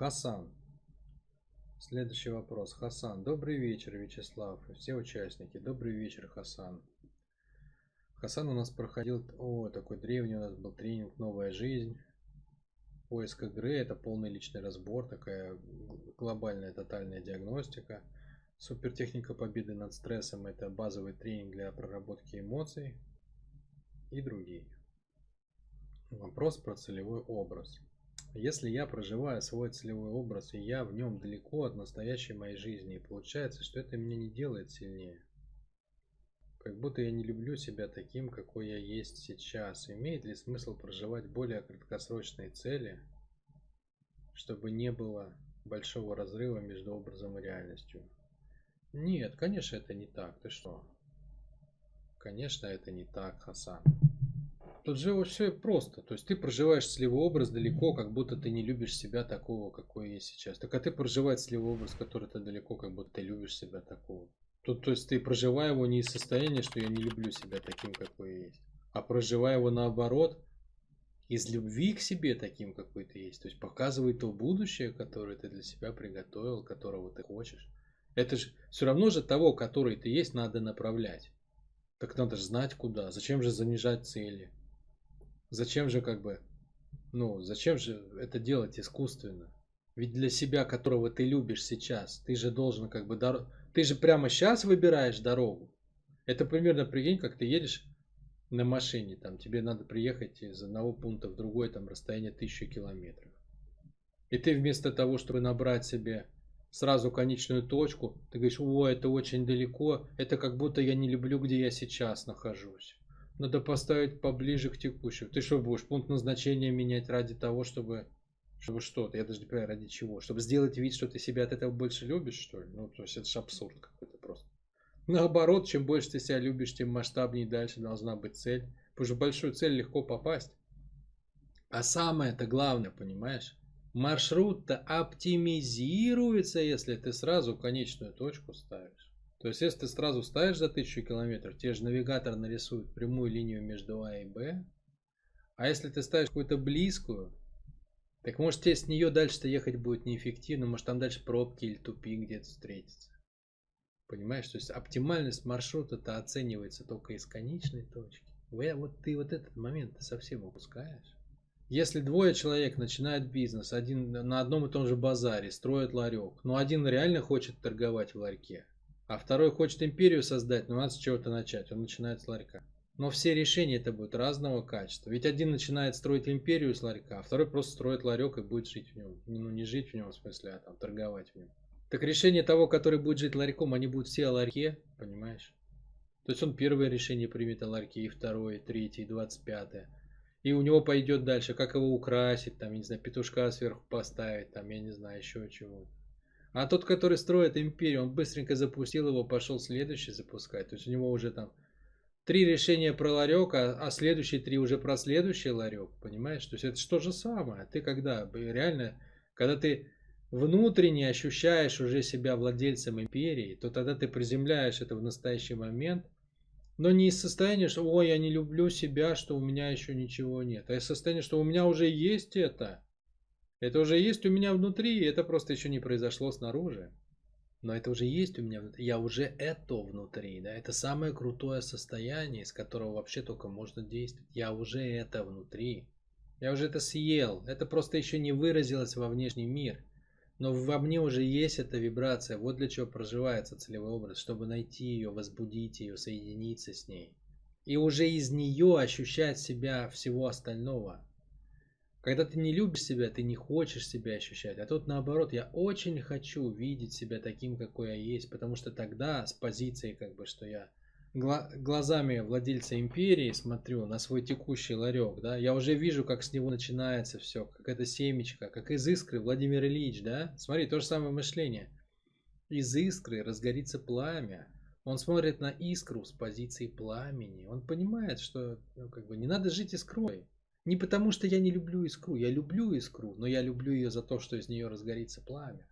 Хасан. Следующий вопрос. Хасан. Добрый вечер, Вячеслав. Все участники. Добрый вечер, Хасан. Хасан у нас проходил, о, такой древний у нас был тренинг «Новая жизнь». Поиск игры – это полный личный разбор, такая глобальная тотальная диагностика. Супертехника победы над стрессом – это базовый тренинг для проработки эмоций и другие. Вопрос про целевой образ. Если я проживаю свой целевой образ, и я в нем далеко от настоящей моей жизни, и получается, что это меня не делает сильнее. Как будто я не люблю себя таким, какой я есть сейчас. Имеет ли смысл проживать более краткосрочные цели, чтобы не было большого разрыва между образом и реальностью? Нет, конечно, это не так. Ты что? Конечно, это не так, Хасан. Тут же все просто. То есть ты проживаешь сливой образ далеко, как будто ты не любишь себя такого, какой есть сейчас. Так а ты проживаешь сливой образ, который ты далеко, как будто ты любишь себя такого. Тут, то есть ты проживая его не из состояния, что я не люблю себя таким, какой есть, а проживая его наоборот, из любви к себе таким, какой ты есть. То есть показывай то будущее, которое ты для себя приготовил, которого ты хочешь. Это же все равно же того, который ты есть, надо направлять. Так надо же знать куда. Зачем же занижать цели? Зачем же как бы, ну, зачем же это делать искусственно? Ведь для себя, которого ты любишь сейчас, ты же должен как бы, дор... ты же прямо сейчас выбираешь дорогу. Это примерно, прикинь, как ты едешь на машине, там тебе надо приехать из одного пункта в другой, там расстояние тысячи километров. И ты вместо того, чтобы набрать себе сразу конечную точку, ты говоришь, о, это очень далеко, это как будто я не люблю, где я сейчас нахожусь. Надо поставить поближе к текущему. Ты что будешь пункт назначения менять ради того, чтобы... Чтобы что-то, я даже не понимаю, ради чего. Чтобы сделать вид, что ты себя от этого больше любишь, что ли? Ну, то есть это же абсурд какой-то просто. Наоборот, чем больше ты себя любишь, тем масштабнее дальше должна быть цель. Потому что в большую цель легко попасть. А самое это главное, понимаешь? Маршрут-то оптимизируется, если ты сразу конечную точку ставишь. То есть, если ты сразу ставишь за 1000 километров, тебе же навигатор нарисует прямую линию между А и Б. А если ты ставишь какую-то близкую, так может тебе с нее дальше-то ехать будет неэффективно, может там дальше пробки или тупик где-то встретится. Понимаешь, то есть оптимальность маршрута-то оценивается только из конечной точки. Вот ты вот этот момент ты совсем упускаешь. Если двое человек начинают бизнес, один на одном и том же базаре, строят ларек, но один реально хочет торговать в ларьке, а второй хочет империю создать, но надо с чего-то начать. Он начинает с ларька. Но все решения это будут разного качества. Ведь один начинает строить империю с ларька, а второй просто строит ларек и будет жить в нем. Ну, не жить в нем в смысле, а там торговать в нем. Так решение того, который будет жить ларьком, они будут все о ларьке, понимаешь? То есть он первое решение примет о ларьке, и второе, и третье, и двадцать пятое. И у него пойдет дальше, как его украсить, там, я не знаю, петушка сверху поставить, там, я не знаю, еще чего-то. А тот, который строит империю, он быстренько запустил его, пошел следующий запускать. То есть у него уже там три решения про ларек, а, а следующие три уже про следующий ларек, понимаешь? То есть это что же самое. Ты когда реально, когда ты внутренне ощущаешь уже себя владельцем империи, то тогда ты приземляешь это в настоящий момент, но не из состояния, что ой, я не люблю себя, что у меня еще ничего нет, а из состояния, что у меня уже есть это. Это уже есть у меня внутри, это просто еще не произошло снаружи. Но это уже есть у меня. Я уже это внутри, да. Это самое крутое состояние, из которого вообще только можно действовать. Я уже это внутри. Я уже это съел. Это просто еще не выразилось во внешний мир. Но во мне уже есть эта вибрация. Вот для чего проживается целевой образ. Чтобы найти ее, возбудить ее, соединиться с ней. И уже из нее ощущать себя всего остального. Когда ты не любишь себя, ты не хочешь себя ощущать. А тут наоборот, я очень хочу видеть себя таким, какой я есть, потому что тогда с позиции, как бы, что я глазами владельца империи смотрю на свой текущий ларек, да, я уже вижу, как с него начинается все, как это семечко, как из искры Владимир Ильич, да, смотри, то же самое мышление. Из искры разгорится пламя, он смотрит на искру с позиции пламени, он понимает, что ну, как бы не надо жить искрой, не потому, что я не люблю искру. Я люблю искру, но я люблю ее за то, что из нее разгорится пламя.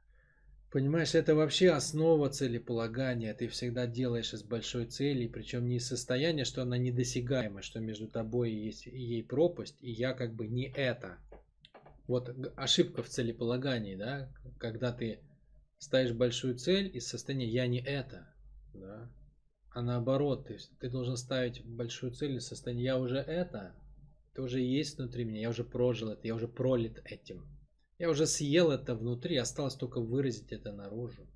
Понимаешь, это вообще основа целеполагания. Ты всегда делаешь из большой цели, причем не из состояния, что она недосягаема, что между тобой есть и ей пропасть, и я как бы не это. Вот ошибка в целеполагании, да, когда ты ставишь большую цель из состояния «я не это», да, а наоборот, ты, ты должен ставить большую цель из состояния «я уже это», это уже есть внутри меня, я уже прожил это, я уже пролит этим. Я уже съел это внутри, осталось только выразить это наружу.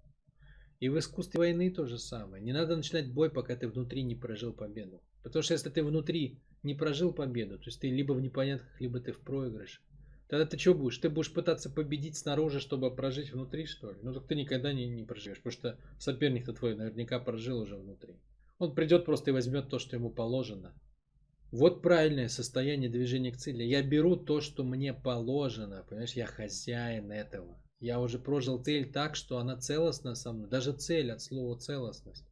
И в искусстве войны то же самое. Не надо начинать бой, пока ты внутри не прожил победу. Потому что если ты внутри не прожил победу, то есть ты либо в непонятках, либо ты в проигрыше, тогда ты что будешь? Ты будешь пытаться победить снаружи, чтобы прожить внутри, что ли? Ну так ты никогда не, не проживешь, потому что соперник-то твой наверняка прожил уже внутри. Он придет просто и возьмет то, что ему положено. Вот правильное состояние движения к цели. Я беру то, что мне положено. Понимаешь, я хозяин этого. Я уже прожил цель так, что она целостна со мной. Даже цель от слова целостность.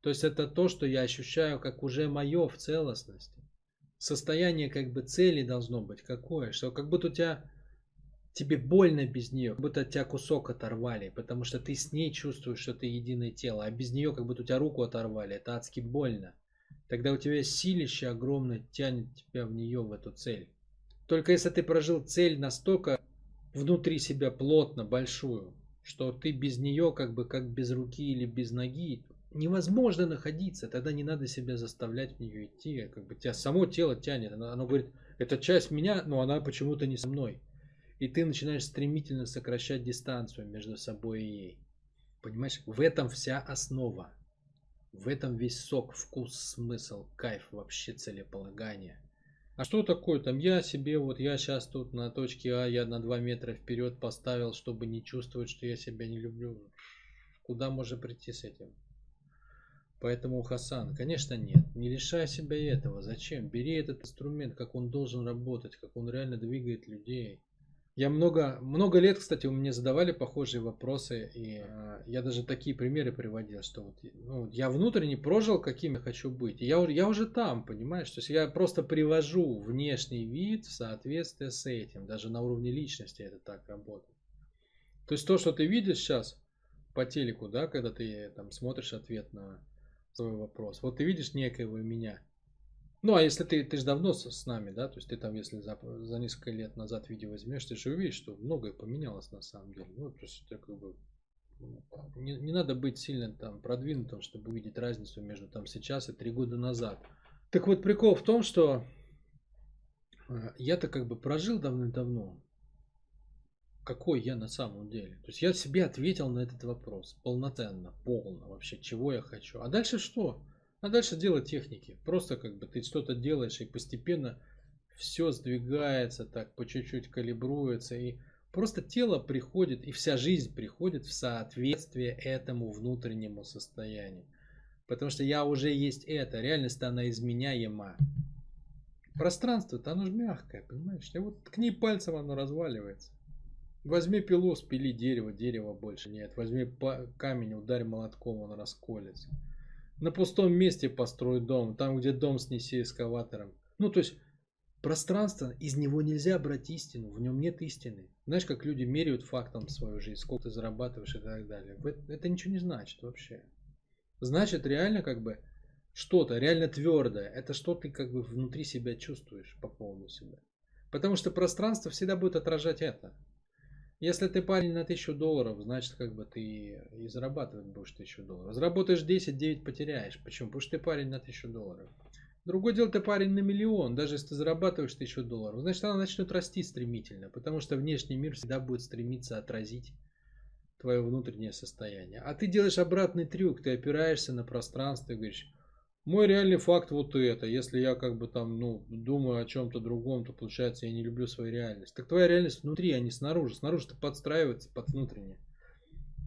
То есть это то, что я ощущаю как уже мое в целостности. Состояние как бы цели должно быть какое, что как будто у тебя тебе больно без нее, как будто от тебя кусок оторвали, потому что ты с ней чувствуешь, что ты единое тело, а без нее как будто у тебя руку оторвали, это адски больно. Тогда у тебя силище огромное тянет тебя в нее, в эту цель. Только если ты прожил цель настолько внутри себя плотно, большую, что ты без нее, как бы как без руки или без ноги, невозможно находиться, тогда не надо себя заставлять в нее идти, как бы тебя само тело тянет, оно, оно говорит, это часть меня, но она почему-то не со мной. И ты начинаешь стремительно сокращать дистанцию между собой и ей. Понимаешь, в этом вся основа. В этом весь сок, вкус, смысл, кайф вообще целеполагания. А что такое там? Я себе, вот я сейчас тут на точке А, я на 2 метра вперед поставил, чтобы не чувствовать, что я себя не люблю. Куда можно прийти с этим? Поэтому, Хасан, конечно, нет. Не лишай себя этого. Зачем? Бери этот инструмент, как он должен работать, как он реально двигает людей. Я много, много лет, кстати, у меня задавали похожие вопросы, и э, я даже такие примеры приводил, что вот, ну, я внутренне прожил, каким я хочу быть. И я, я уже там, понимаешь? То есть я просто привожу внешний вид в соответствие с этим. Даже на уровне личности это так работает. То есть то, что ты видишь сейчас по телеку, да, когда ты там смотришь ответ на свой вопрос. Вот ты видишь некоего меня, ну, а если ты, ты же давно с, с нами, да, то есть ты там, если за, за несколько лет назад видео возьмешь, ты же увидишь, что многое поменялось на самом деле. Ну, то есть это как бы ну, не, не надо быть сильно там продвинутым, чтобы увидеть разницу между там сейчас и три года назад. Так вот, прикол в том, что э, я-то как бы прожил давным-давно, какой я на самом деле. То есть я себе ответил на этот вопрос полноценно, полно вообще, чего я хочу. А дальше что? А дальше дело техники. Просто как бы ты что-то делаешь и постепенно все сдвигается так, по чуть-чуть калибруется. И просто тело приходит, и вся жизнь приходит в соответствие этому внутреннему состоянию. Потому что я уже есть это. Реальность она изменяема. Пространство-то оно же мягкое, понимаешь? И вот ткни пальцем, оно разваливается. Возьми пилу, спили дерево, дерева больше нет. Возьми камень, ударь молотком, он расколется. На пустом месте построй дом, там, где дом снеси эскаватором. Ну, то есть, пространство, из него нельзя брать истину, в нем нет истины. Знаешь, как люди меряют фактом свою жизнь, сколько ты зарабатываешь и так далее. Это ничего не значит вообще. Значит, реально как бы что-то, реально твердое, это что ты как бы внутри себя чувствуешь по поводу себя. Потому что пространство всегда будет отражать это. Если ты парень на 1000 долларов, значит, как бы ты и зарабатывать будешь 1000 долларов. Заработаешь 10, 9 потеряешь. Почему? Потому что ты парень на 1000 долларов. Другое дело, ты парень на миллион. Даже если ты зарабатываешь 1000 долларов, значит, она начнет расти стремительно. Потому что внешний мир всегда будет стремиться отразить твое внутреннее состояние. А ты делаешь обратный трюк. Ты опираешься на пространство и говоришь, мой реальный факт вот это. Если я как бы там, ну, думаю о чем-то другом, то получается я не люблю свою реальность. Так твоя реальность внутри, а не снаружи. Снаружи ты подстраивается под внутреннее.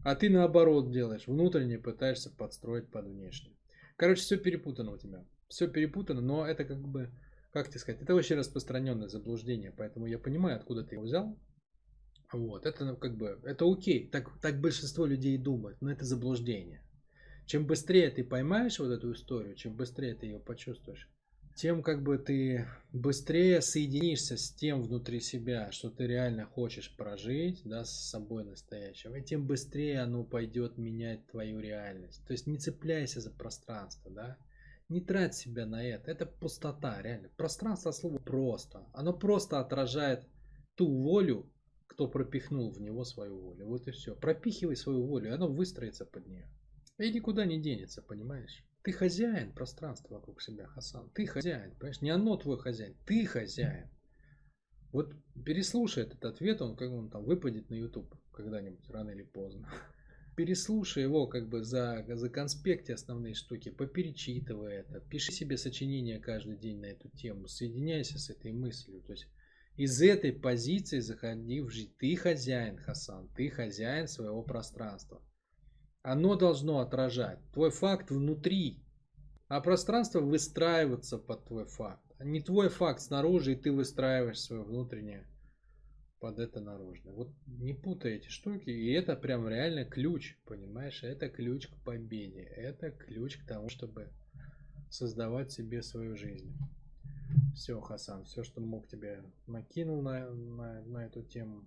А ты наоборот делаешь. Внутреннее пытаешься подстроить под внешнее. Короче, все перепутано у тебя. Все перепутано, но это как бы, как тебе сказать, это очень распространенное заблуждение. Поэтому я понимаю, откуда ты его взял. Вот, это ну, как бы, это окей. Так, так большинство людей думают, но это заблуждение. Чем быстрее ты поймаешь вот эту историю, чем быстрее ты ее почувствуешь, тем как бы ты быстрее соединишься с тем внутри себя, что ты реально хочешь прожить, да, с собой настоящим, и тем быстрее оно пойдет менять твою реальность. То есть не цепляйся за пространство, да, не трать себя на это, это пустота, реально. Пространство слово просто, оно просто отражает ту волю, кто пропихнул в него свою волю. Вот и все. Пропихивай свою волю, и оно выстроится под нее. И никуда не денется, понимаешь? Ты хозяин пространства вокруг себя, Хасан. Ты хозяин, понимаешь? Не оно твой хозяин, ты хозяин. Вот переслушай этот ответ, он как он там выпадет на YouTube когда-нибудь, рано или поздно. Переслушай его как бы за, за конспекте основные штуки, поперечитывай это, пиши себе сочинение каждый день на эту тему, соединяйся с этой мыслью. То есть из этой позиции заходи в жизнь. Ты хозяин, Хасан, ты хозяин своего пространства. Оно должно отражать твой факт внутри, а пространство выстраиваться под твой факт. А не твой факт снаружи, и ты выстраиваешь свое внутреннее под это наружное. Вот не путай эти штуки, и это прям реально ключ, понимаешь? Это ключ к победе, это ключ к тому, чтобы создавать себе свою жизнь. Все, Хасан, все, что мог тебе накинул на, на, на эту тему.